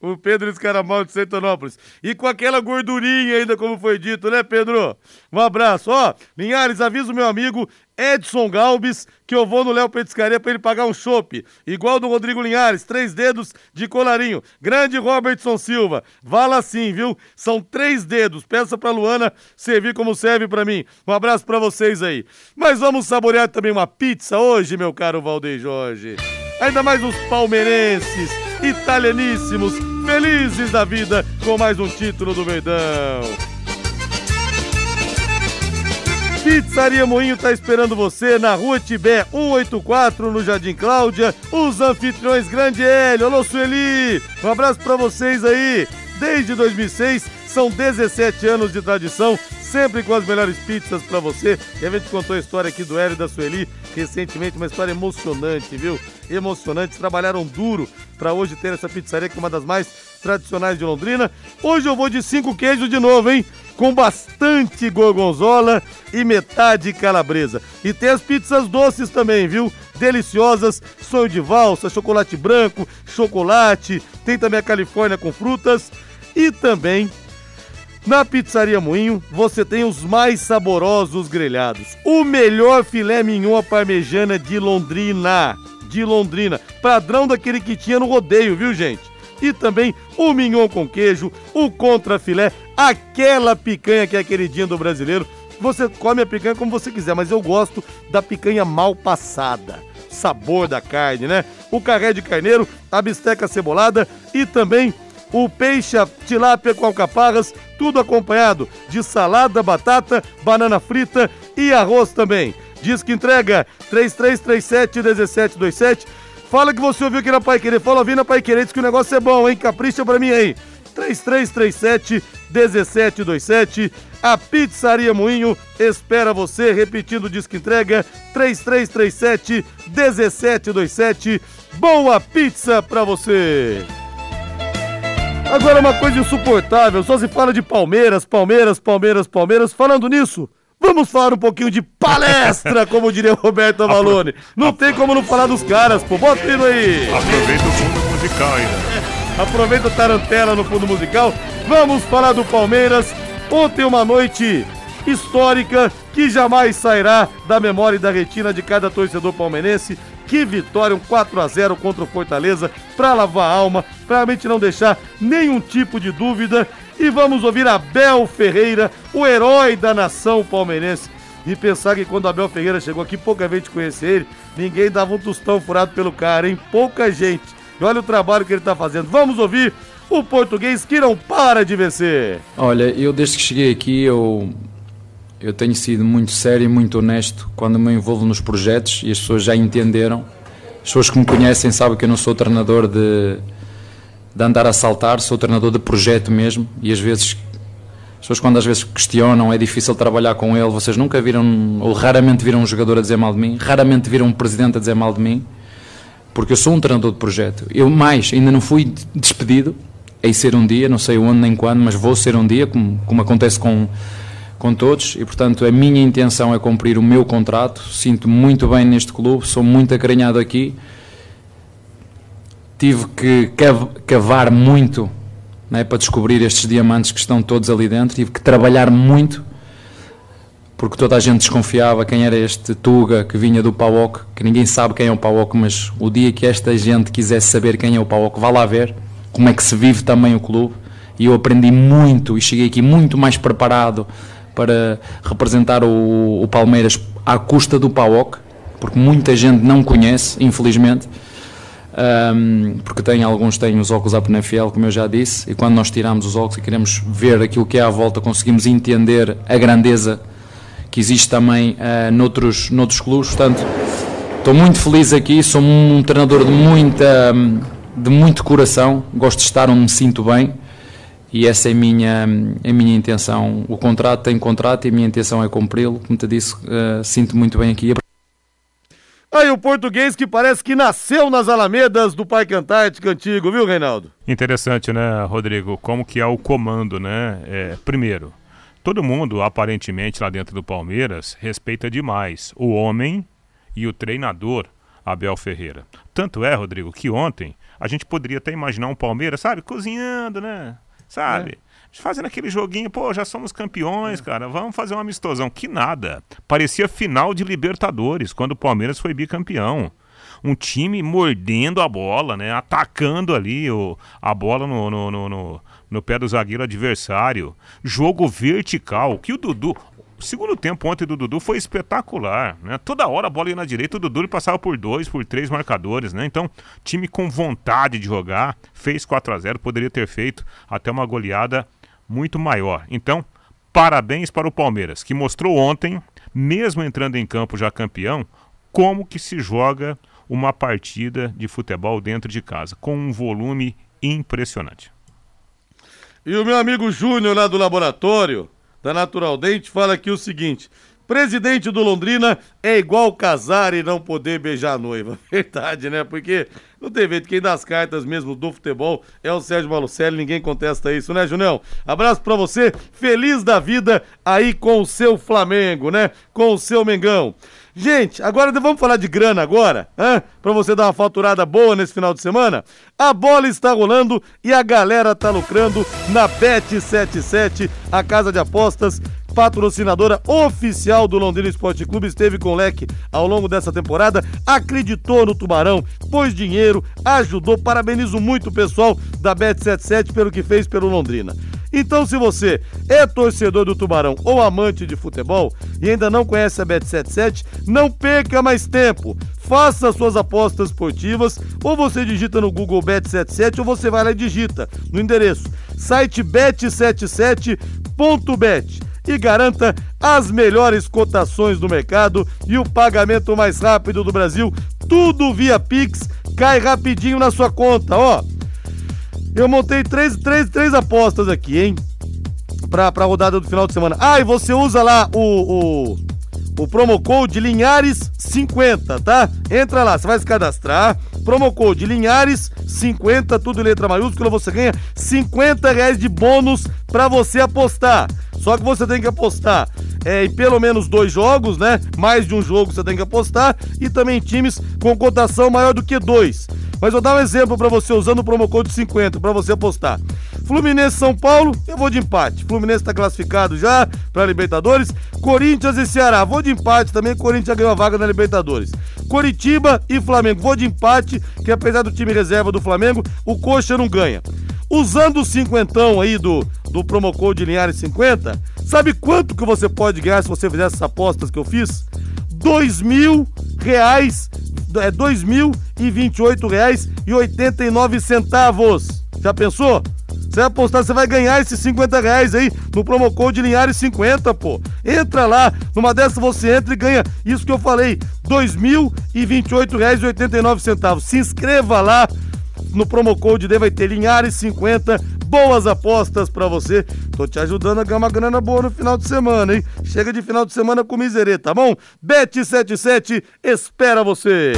o Pedro Escaramal de Santonópolis. E com aquela gordurinha ainda, como foi dito, né, Pedro? Um abraço. Ó, Linhares, avisa o meu amigo Edson Galbis que eu vou no Léo Petiscaria para ele pagar um chopp. Igual do Rodrigo Linhares, três dedos de colarinho. Grande Robertson Silva. Vala sim, viu? São três dedos. Peça pra Luana servir como serve para mim. Um abraço para vocês aí. Mas vamos saborear também uma pizza hoje, meu caro Valdeir Jorge. Ainda mais os palmeirenses, italianíssimos, felizes da vida com mais um título do Verdão. Pizzaria Moinho tá esperando você na Rua Tibé 184, no Jardim Cláudia. Os anfitriões Grande Hélio, alô Sueli, um abraço para vocês aí. Desde 2006, são 17 anos de tradição, sempre com as melhores pizzas para você. E a gente contou a história aqui do Hélio e da Sueli recentemente, uma história emocionante, viu? Emocionante, trabalharam duro para hoje ter essa pizzaria que é uma das mais tradicionais de Londrina. Hoje eu vou de cinco queijos de novo, hein? Com bastante gorgonzola e metade calabresa. E tem as pizzas doces também, viu? Deliciosas, sonho de valsa, chocolate branco, chocolate, tem também a Califórnia com frutas e também na Pizzaria Moinho você tem os mais saborosos grelhados. O melhor filé mignon à parmejana de Londrina. De Londrina. Padrão daquele que tinha no rodeio, viu, gente? E também o mignon com queijo, o contra filé, aquela picanha que é queridinha do brasileiro. Você come a picanha como você quiser, mas eu gosto da picanha mal passada. Sabor da carne, né? O carré de carneiro, a bisteca cebolada e também o peixe tilápia com alcaparras, tudo acompanhado de salada, batata, banana frita e arroz também. Diz que entrega 3337 1727. Fala que você ouviu aqui na Pai Querer. Fala, ouvi na Pai Querer, diz que o negócio é bom, hein? Capricha pra mim aí. 3337 1727. A Pizzaria Moinho espera você, repetindo o disco entrega 3337 1727. Boa pizza pra você! Agora uma coisa insuportável, só se fala de Palmeiras, Palmeiras, Palmeiras, Palmeiras. Falando nisso, vamos falar um pouquinho de palestra, como diria o Roberto Avalone. Não tem como não falar dos caras, pô. Bota o aí. Aproveita o fundo musical ainda. Aproveita o Tarantela no fundo musical. Vamos falar do Palmeiras. Ontem uma noite histórica que jamais sairá da memória e da retina de cada torcedor palmeirense. Que vitória, um 4 a 0 contra o Fortaleza, para lavar a alma, para realmente não deixar nenhum tipo de dúvida. E vamos ouvir Abel Ferreira, o herói da nação palmeirense. E pensar que quando Abel Ferreira chegou aqui, pouca gente conhecia ele, ninguém dava um tostão furado pelo cara, hein? Pouca gente. E olha o trabalho que ele está fazendo. Vamos ouvir o português que não para de vencer. Olha, eu desde que cheguei aqui, eu, eu tenho sido muito sério e muito honesto quando me envolvo nos projetos e as pessoas já entenderam. As pessoas que me conhecem sabem que eu não sou treinador de, de andar a saltar, sou treinador de projeto mesmo e às vezes as pessoas quando às vezes questionam é difícil trabalhar com ele, vocês nunca viram ou raramente viram um jogador a dizer mal de mim, raramente viram um presidente a dizer mal de mim, porque eu sou um treinador de projeto. Eu mais, ainda não fui despedido, hei ser um dia, não sei onde nem quando, mas vou ser um dia, como, como acontece com, com todos, e portanto a minha intenção é cumprir o meu contrato, sinto muito bem neste clube, sou muito acarinhado aqui, tive que cavar muito né, para descobrir estes diamantes que estão todos ali dentro, tive que trabalhar muito, porque toda a gente desconfiava quem era este Tuga que vinha do PAOC, que ninguém sabe quem é o PAOC, mas o dia que esta gente quisesse saber quem é o PAOC, vá lá ver como é que se vive também o clube. E eu aprendi muito e cheguei aqui muito mais preparado para representar o, o Palmeiras à custa do PAOC, porque muita gente não conhece, infelizmente. Um, porque tem alguns têm os óculos à Penafiel, como eu já disse, e quando nós tiramos os óculos e queremos ver aquilo que é à volta, conseguimos entender a grandeza que existe também uh, noutros, noutros clubes. Portanto, estou muito feliz aqui, sou um treinador de muita de muito coração, gosto de estar onde me sinto bem e essa é a minha, a minha intenção. O contrato tem contrato e a minha intenção é cumpri-lo. Como te disse, uh, sinto muito bem aqui. Aí o português que parece que nasceu nas alamedas do Pai Cantártica antigo, viu, Reinaldo? Interessante, né, Rodrigo? Como que é o comando, né? É, primeiro, todo mundo, aparentemente, lá dentro do Palmeiras, respeita demais o homem e o treinador Abel Ferreira. Tanto é, Rodrigo, que ontem a gente poderia até imaginar um Palmeiras, sabe, cozinhando, né? Sabe? É. Fazendo aquele joguinho, pô, já somos campeões, é. cara, vamos fazer uma amistosão. Que nada. Parecia final de Libertadores, quando o Palmeiras foi bicampeão um time mordendo a bola, né? Atacando ali o, a bola no, no, no, no, no pé do zagueiro adversário. Jogo vertical. Que o Dudu. O segundo tempo ontem do Dudu foi espetacular, né? Toda hora a bola ia na direita, o Dudu passava por dois, por três marcadores, né? Então, time com vontade de jogar, fez 4 a 0 poderia ter feito até uma goleada muito maior. Então, parabéns para o Palmeiras, que mostrou ontem, mesmo entrando em campo já campeão, como que se joga uma partida de futebol dentro de casa, com um volume impressionante. E o meu amigo Júnior lá do laboratório, da Natural Dente fala aqui o seguinte: presidente do Londrina é igual casar e não poder beijar a noiva. Verdade, né? Porque não tem jeito, quem dá as cartas mesmo do futebol é o Sérgio Malucelli, ninguém contesta isso, né, Junião? Abraço pra você, feliz da vida aí com o seu Flamengo, né? Com o seu Mengão. Gente, agora vamos falar de grana agora, hein? Pra você dar uma faturada boa nesse final de semana. A bola está rolando e a galera tá lucrando na Bet77, a casa de apostas patrocinadora oficial do Londrina Esporte Clube, esteve com o Leque ao longo dessa temporada, acreditou no Tubarão, pôs dinheiro, ajudou. Parabenizo muito o pessoal da Bet77 pelo que fez pelo Londrina. Então, se você é torcedor do Tubarão ou amante de futebol e ainda não conhece a Bet77, não perca mais tempo. Faça suas apostas esportivas ou você digita no Google Bet77 ou você vai lá e digita no endereço site bet77.bet e garanta as melhores cotações do mercado e o pagamento mais rápido do Brasil. Tudo via Pix, cai rapidinho na sua conta, ó. Eu montei três, três, três apostas aqui, hein? Pra, pra rodada do final de semana. Ah, e você usa lá o, o, o promo code Linhares50, tá? Entra lá, você vai se cadastrar. Promo code Linhares50, tudo em letra maiúscula, você ganha 50 reais de bônus pra você apostar. Só que você tem que apostar é, em pelo menos dois jogos, né? Mais de um jogo você tem que apostar. E também times com cotação maior do que dois. Mas vou dar um exemplo para você usando o promo code 50 para você apostar. Fluminense São Paulo, eu vou de empate. Fluminense está classificado já para Libertadores. Corinthians e Ceará, vou de empate também. Corinthians ganhou a vaga na Libertadores. Coritiba e Flamengo, vou de empate, que apesar do time reserva do Flamengo, o Coxa não ganha. Usando o cinquentão aí do, do promo code Linhares 50, sabe quanto que você pode ganhar se você fizer essas apostas que eu fiz? Dois mil reais, é nove centavos. Já pensou? Você vai apostar, você vai ganhar esses 50 reais aí no promo code Linhares 50, pô. Entra lá, numa dessas você entra e ganha isso que eu falei, R$ 2.028,89. Se inscreva lá no promo code D vai ter Linhares 50, boas apostas para você. Tô te ajudando a ganhar uma grana boa no final de semana, hein? Chega de final de semana com miserê, tá bom? Bet77 espera você.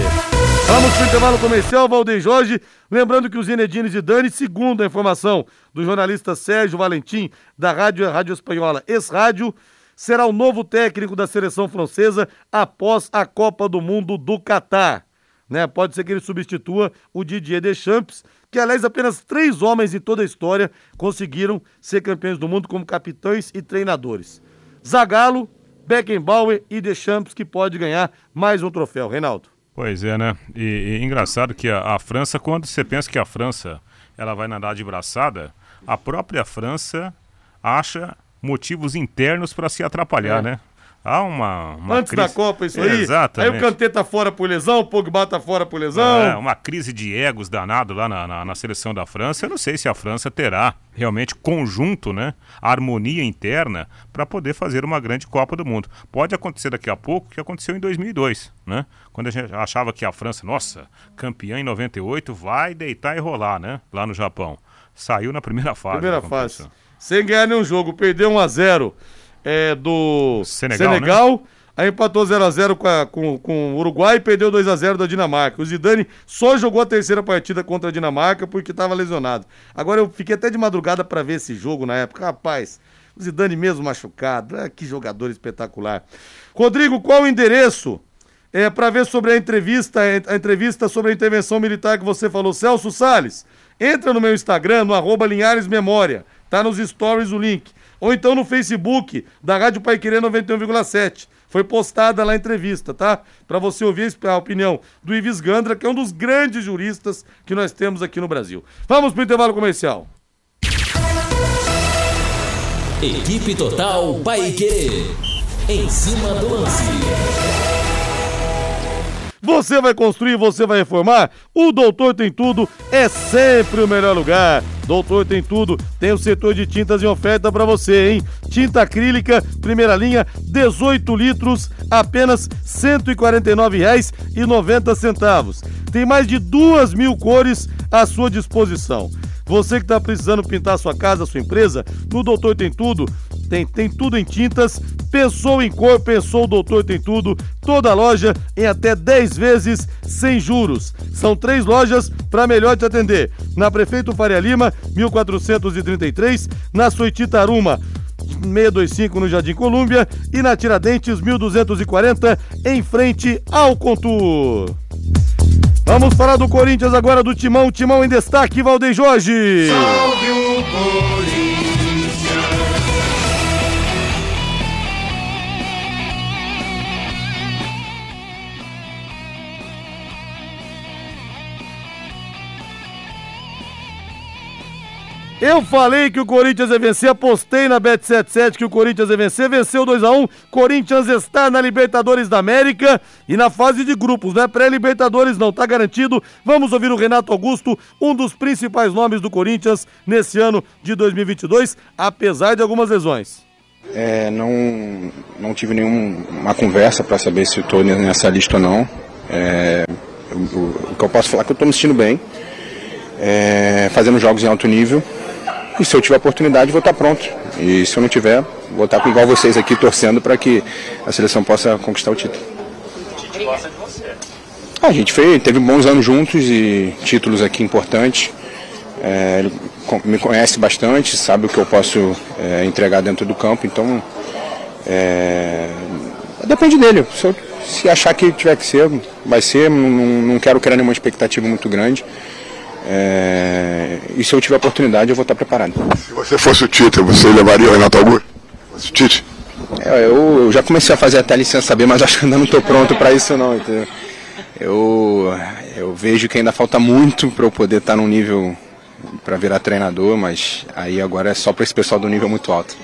Vamos pro intervalo comercial, Valdeir Jorge. Lembrando que o Zinedine Zidane, segundo a informação do jornalista Sérgio Valentim, da Rádio, Rádio Espanhola Ex-Rádio, será o novo técnico da seleção francesa após a Copa do Mundo do Catar. Né? Pode ser que ele substitua o Didier Deschamps, que aliás apenas três homens em toda a história conseguiram ser campeões do mundo como capitães e treinadores. Zagallo, Beckenbauer e Deschamps que pode ganhar mais um troféu. Reinaldo. Pois é, né? E, e engraçado que a, a, França, quando você pensa que a França ela vai nadar de braçada, a própria França acha motivos internos para se atrapalhar, é. né? Há uma, uma Antes crise... da Copa, isso aí. Exatamente. Aí o Kanté tá fora por lesão, o Pogba tá fora por lesão. É, uma crise de egos danado lá na, na, na, seleção da França. Eu não sei se a França terá realmente conjunto, né? Harmonia interna para poder fazer uma grande Copa do Mundo. Pode acontecer daqui a pouco o que aconteceu em 2002, né? Quando a gente achava que a França, nossa, campeã em 98, vai deitar e rolar, né? Lá no Japão. Saiu na primeira fase. Primeira fase. Sem ganhar nenhum jogo, perdeu 1 a 0 é, do Senegal, Senegal né? aí empatou 0x0 com, com, com, o Uruguai e perdeu 2x0 da Dinamarca. O Zidane só jogou a terceira partida contra a Dinamarca porque estava lesionado. Agora eu fiquei até de madrugada para ver esse jogo na época. Rapaz, o Zidane mesmo machucado. Ah, que jogador espetacular. Rodrigo, qual o endereço é, para ver sobre a entrevista, a entrevista sobre a intervenção militar que você falou? Celso Sales, entra no meu Instagram, no arroba Linhares Memória. Tá nos stories o link ou então no Facebook da Rádio Pai Querer 91,7. Foi postada lá a entrevista, tá? Para você ouvir a opinião do Ives Gandra, que é um dos grandes juristas que nós temos aqui no Brasil. Vamos para o intervalo comercial. Equipe Total Paique. Em cima do lance. Você vai construir, você vai reformar? O Doutor Tem Tudo é sempre o melhor lugar. Doutor Tem Tudo tem o setor de tintas em oferta para você, hein? Tinta acrílica, primeira linha, 18 litros, apenas R$ 149,90. Tem mais de duas mil cores à sua disposição. Você que está precisando pintar sua casa, sua empresa, no Doutor Tem Tudo, tem, tem tudo em tintas. Pensou em cor, pensou o Doutor Tem Tudo. Toda loja em até 10 vezes sem juros. São três lojas para melhor te atender. Na Prefeito Faria Lima, 1433, na Soititaruma, 625 no Jardim Colúmbia e na Tiradentes 1240 em frente ao Contur. Vamos falar do Corinthians agora, do Timão. Timão em destaque, Valdeir Jorge. Salve Eu falei que o Corinthians ia vencer, apostei na Bet77 que o Corinthians ia vencer, venceu 2x1. Corinthians está na Libertadores da América e na fase de grupos, não é pré-Libertadores não, tá garantido. Vamos ouvir o Renato Augusto, um dos principais nomes do Corinthians nesse ano de 2022, apesar de algumas lesões. É, não, não tive nenhuma conversa para saber se estou nessa lista ou não. É, o, o, que eu posso falar é que eu estou me sentindo bem, é, fazendo jogos em alto nível. E se eu tiver oportunidade, vou estar pronto. E se eu não tiver, vou estar com igual vocês aqui torcendo para que a seleção possa conquistar o título. A gente fez, teve bons anos juntos e títulos aqui importantes. É, ele me conhece bastante, sabe o que eu posso é, entregar dentro do campo, então é, depende dele. Se, eu, se, achar que tiver que ser, vai ser. Não, não quero criar nenhuma expectativa muito grande. É... E se eu tiver oportunidade, eu vou estar preparado. Se você fosse o Tite, você levaria o Renato Augusto? Fosse o Tite? É, eu, eu, já comecei a fazer até licença saber, mas acho que ainda não estou pronto para isso não. Entendeu? Eu, eu vejo que ainda falta muito para eu poder estar num nível para virar treinador, mas aí agora é só para esse pessoal do nível muito alto.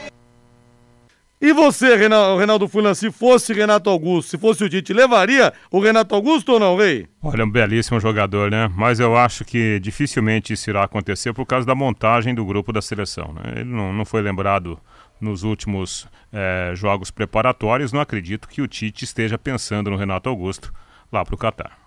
E você, Reinaldo, Reinaldo Fulan, se fosse Renato Augusto, se fosse o Tite, levaria o Renato Augusto ou não, Rei? Olha, um belíssimo jogador, né? Mas eu acho que dificilmente isso irá acontecer por causa da montagem do grupo da seleção. Né? Ele não, não foi lembrado nos últimos é, jogos preparatórios. Não acredito que o Tite esteja pensando no Renato Augusto lá para o Catar.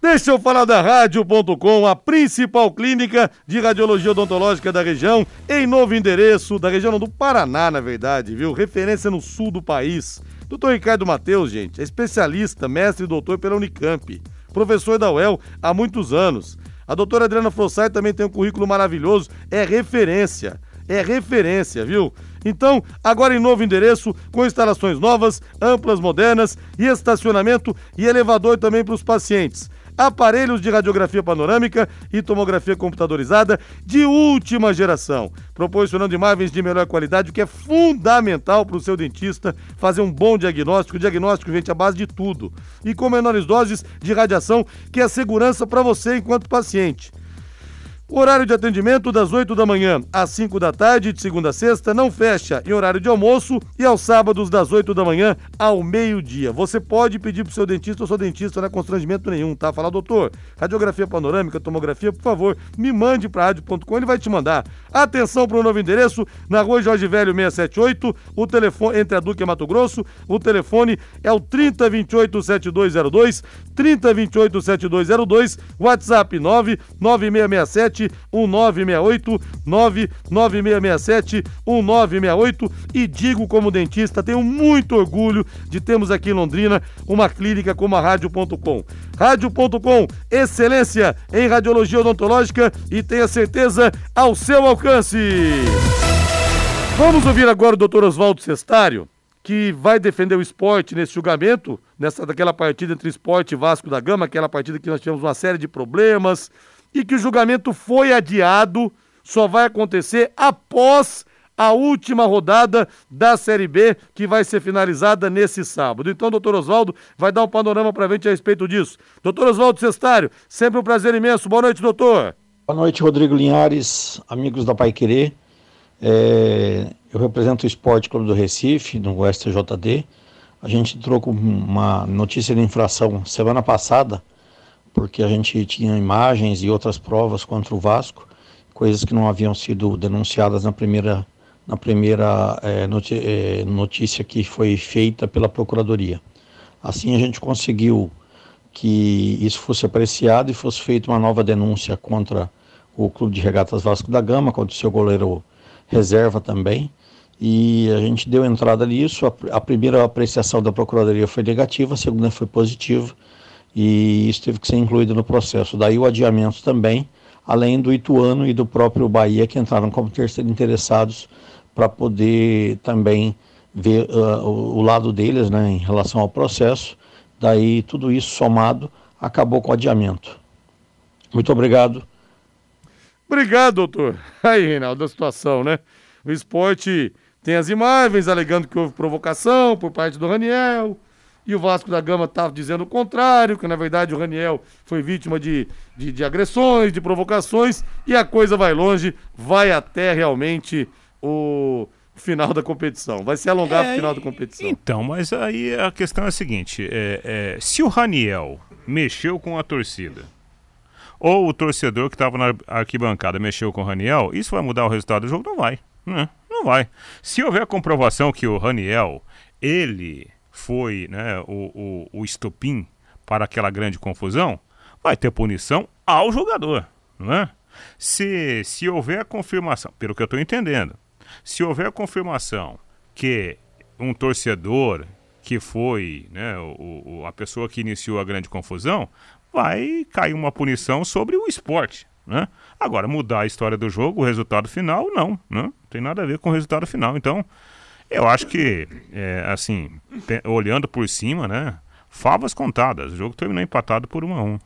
Deixa eu falar da Rádio.com, a principal clínica de radiologia odontológica da região, em novo endereço, da região do Paraná, na verdade, viu? Referência no sul do país. Doutor Ricardo Mateus, gente, é especialista, mestre e doutor pela Unicamp, professor da UEL há muitos anos. A doutora Adriana Frossai também tem um currículo maravilhoso, é referência, é referência, viu? Então, agora em novo endereço, com instalações novas, amplas, modernas e estacionamento e elevador também para os pacientes aparelhos de radiografia panorâmica e tomografia computadorizada de última geração, proporcionando imagens de melhor qualidade, o que é fundamental para o seu dentista fazer um bom diagnóstico. Diagnóstico, gente, a base de tudo. E com menores doses de radiação, que é segurança para você enquanto paciente. O horário de atendimento das 8 da manhã às 5 da tarde, de segunda a sexta, não fecha em horário de almoço e aos sábados das 8 da manhã ao meio-dia. Você pode pedir pro seu dentista ou seu dentista, não é constrangimento nenhum, tá? Falar, doutor, radiografia panorâmica, tomografia, por favor, me mande para rádio.com, ele vai te mandar. Atenção para o novo endereço, na rua Jorge Velho 678, o telefone entre a Duque e Mato Grosso, o telefone é o 3028 7202, 3028 7202, WhatsApp 99667 1968 99667 1968 e digo como dentista, tenho muito orgulho de termos aqui em Londrina uma clínica como a Rádio.com. Rádio.com, excelência em radiologia odontológica e tenha certeza ao seu alcance. Vamos ouvir agora o doutor Oswaldo Cestário, que vai defender o esporte nesse julgamento, nessa daquela partida entre esporte e Vasco da Gama, aquela partida que nós tivemos uma série de problemas, e que o julgamento foi adiado, só vai acontecer após a última rodada da Série B, que vai ser finalizada nesse sábado. Então, doutor Oswaldo vai dar um panorama para a gente a respeito disso. Doutor Oswaldo Cestário, sempre um prazer imenso. Boa noite, doutor. Boa noite, Rodrigo Linhares, amigos da Pai Querer. É, eu represento o Esporte Clube do Recife, no STJD. A gente trocou uma notícia de infração semana passada porque a gente tinha imagens e outras provas contra o Vasco, coisas que não haviam sido denunciadas na primeira, na primeira é, notícia que foi feita pela Procuradoria. Assim a gente conseguiu que isso fosse apreciado e fosse feita uma nova denúncia contra o Clube de Regatas Vasco da Gama, contra o seu goleiro reserva também. E a gente deu entrada nisso. A, a primeira apreciação da Procuradoria foi negativa, a segunda foi positiva e isso teve que ser incluído no processo. Daí o adiamento também, além do Ituano e do próprio Bahia, que entraram como terceiros interessados para poder também ver uh, o, o lado deles né, em relação ao processo. Daí tudo isso somado acabou com o adiamento. Muito obrigado. Obrigado, doutor. Aí, Reinaldo, a situação, né? O esporte tem as imagens alegando que houve provocação por parte do Raniel, e o Vasco da Gama estava dizendo o contrário, que na verdade o Raniel foi vítima de, de, de, agressões, de provocações, e a coisa vai longe, vai até realmente o final da competição. Vai se alongar é, para o final da competição. Então, mas aí a questão é a seguinte: é, é, se o Raniel mexeu com a torcida, ou o torcedor que estava na arquibancada mexeu com o Raniel, isso vai mudar o resultado do jogo? Não vai. Né? Não vai. Se houver comprovação que o Raniel, ele foi né, o, o, o estopim para aquela grande confusão, vai ter punição ao jogador, não é? Se, se houver confirmação, pelo que eu estou entendendo, se houver confirmação que um torcedor que foi né, o, o, a pessoa que iniciou a grande confusão, vai cair uma punição sobre o esporte. Né? Agora, mudar a história do jogo, o resultado final, não. Né? Não tem nada a ver com o resultado final. Então, eu acho que, é, assim, olhando por cima, né? Favas contadas. O jogo terminou empatado por 1 a 1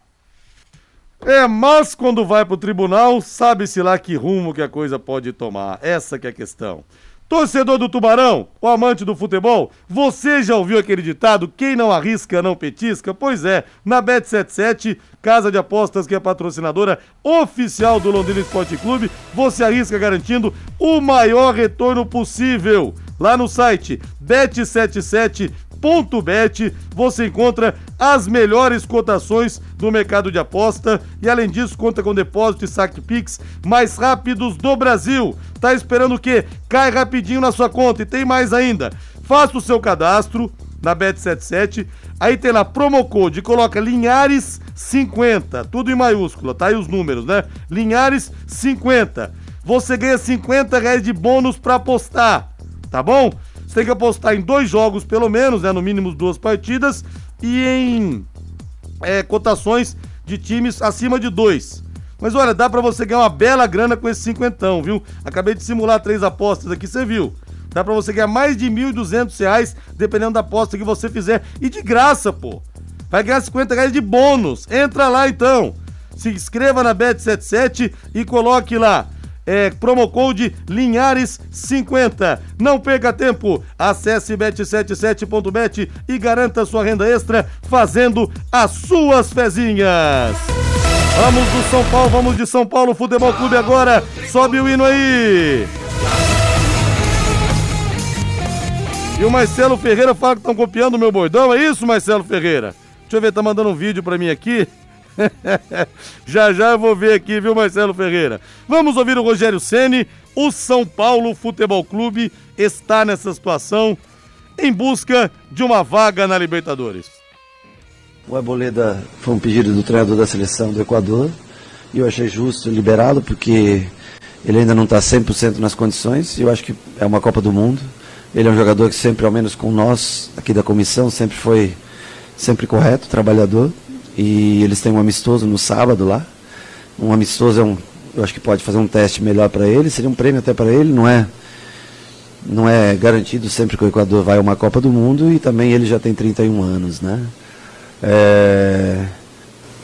É, mas quando vai pro tribunal, sabe-se lá que rumo que a coisa pode tomar. Essa que é a questão. Torcedor do Tubarão, o amante do futebol, você já ouviu aquele ditado: quem não arrisca não petisca? Pois é, na Bet77, casa de apostas que é patrocinadora oficial do Londrina Esporte Clube, você arrisca garantindo o maior retorno possível. Lá no site bet77.bet você encontra as melhores cotações do mercado de aposta e além disso conta com depósito e saque Pix mais rápidos do Brasil. Tá esperando o quê? Cai rapidinho na sua conta e tem mais ainda. Faça o seu cadastro na Bet77, aí tem lá promo code, coloca Linhares 50, tudo em maiúscula, tá aí os números, né? Linhares 50. Você ganha 50 reais de bônus para apostar, tá bom? Você tem que apostar em dois jogos, pelo menos, né? No mínimo duas partidas e em é, cotações de times acima de dois. Mas olha, dá para você ganhar uma bela grana com esse cinquentão, viu? Acabei de simular três apostas aqui, você viu? Dá pra você ganhar mais de R$ 1.200, dependendo da aposta que você fizer. E de graça, pô. Vai ganhar 50 reais de bônus. Entra lá então. Se inscreva na Bet77 e coloque lá. É, promo code Linhares50. Não perca tempo. Acesse bet77.bet e garanta sua renda extra fazendo as suas fezinhas. Vamos do São Paulo, vamos de São Paulo Futebol Clube agora. Sobe o hino aí. E o Marcelo Ferreira fala que estão copiando o meu bordão, é isso, Marcelo Ferreira? Deixa eu ver, tá mandando um vídeo pra mim aqui. já já eu vou ver aqui, viu, Marcelo Ferreira? Vamos ouvir o Rogério Ceni. O São Paulo Futebol Clube está nessa situação em busca de uma vaga na Libertadores. O Arboleda foi um pedido do treinador da seleção do Equador e eu achei justo liberá-lo porque ele ainda não está 100% nas condições e eu acho que é uma Copa do Mundo. Ele é um jogador que sempre, ao menos com nós aqui da comissão, sempre foi sempre correto, trabalhador. E eles têm um amistoso no sábado lá. Um amistoso é um, eu acho que pode fazer um teste melhor para ele, seria um prêmio até para ele, não é não é garantido sempre que o Equador vai a uma Copa do Mundo e também ele já tem 31 anos, né? É,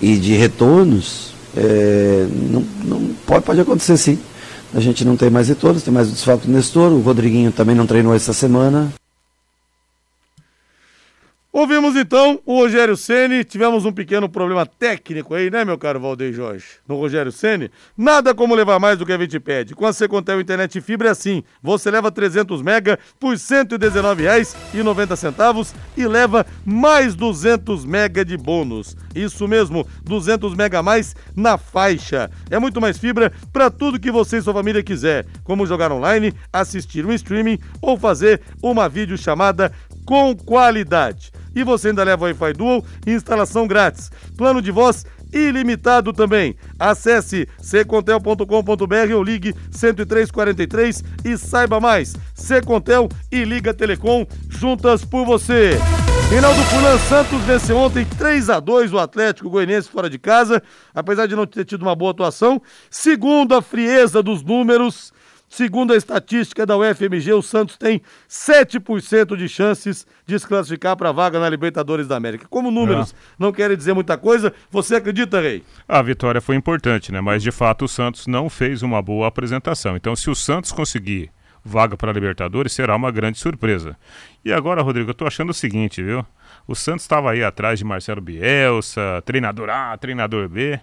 e de retornos, é, não, não, pode, pode acontecer sim. A gente não tem mais retornos, tem mais o desfalque do Nestor, o Rodriguinho também não treinou essa semana. Ouvimos então o Rogério Ceni. Tivemos um pequeno problema técnico aí, né, meu caro Valdeir Jorge? No Rogério Ceni. Nada como levar mais do que a gente pede. Com a Secontel Internet Fibra é assim. Você leva 300 mega por R$ 119,90 e leva mais 200 mega de bônus. Isso mesmo, 200 mega a mais na faixa. É muito mais fibra para tudo que você e sua família quiser, como jogar online, assistir um streaming ou fazer uma videochamada com qualidade. E você ainda leva Wi-Fi Dual e instalação grátis. Plano de voz ilimitado também. Acesse secontel.com.br ou ligue 10343 e saiba mais. Secontel e Liga Telecom juntas por você. Reinaldo Fulan Santos venceu ontem 3 a 2 o Atlético Goianiense fora de casa, apesar de não ter tido uma boa atuação. Segundo a frieza dos números, Segundo a estatística da UFMG, o Santos tem 7% de chances de se classificar para a vaga na Libertadores da América. Como números não. não querem dizer muita coisa, você acredita, Rei? A vitória foi importante, né? Mas de fato o Santos não fez uma boa apresentação. Então, se o Santos conseguir vaga para a Libertadores, será uma grande surpresa. E agora, Rodrigo, eu tô achando o seguinte, viu? O Santos estava aí atrás de Marcelo Bielsa, treinador A, treinador B.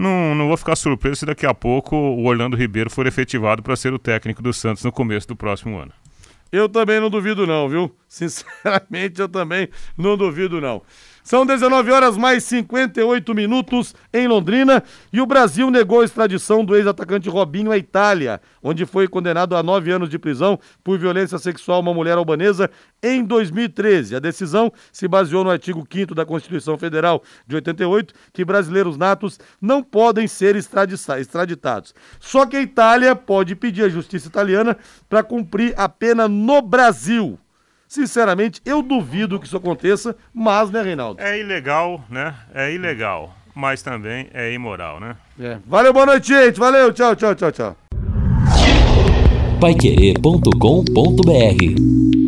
Não, não vou ficar surpreso se daqui a pouco o Orlando Ribeiro for efetivado para ser o técnico do Santos no começo do próximo ano. Eu também não duvido não, viu? Sinceramente, eu também não duvido não. São 19 horas mais 58 minutos em Londrina e o Brasil negou a extradição do ex-atacante Robinho à Itália, onde foi condenado a nove anos de prisão por violência sexual a uma mulher albanesa em 2013. A decisão se baseou no artigo 5 da Constituição Federal de 88, que brasileiros natos não podem ser extraditados. Só que a Itália pode pedir à justiça italiana para cumprir a pena no Brasil. Sinceramente, eu duvido que isso aconteça, mas, né, Reinaldo? É ilegal, né? É ilegal, mas também é imoral, né? É. Valeu, boa noite, gente. Valeu, tchau, tchau, tchau, tchau. Paiquerê.com.br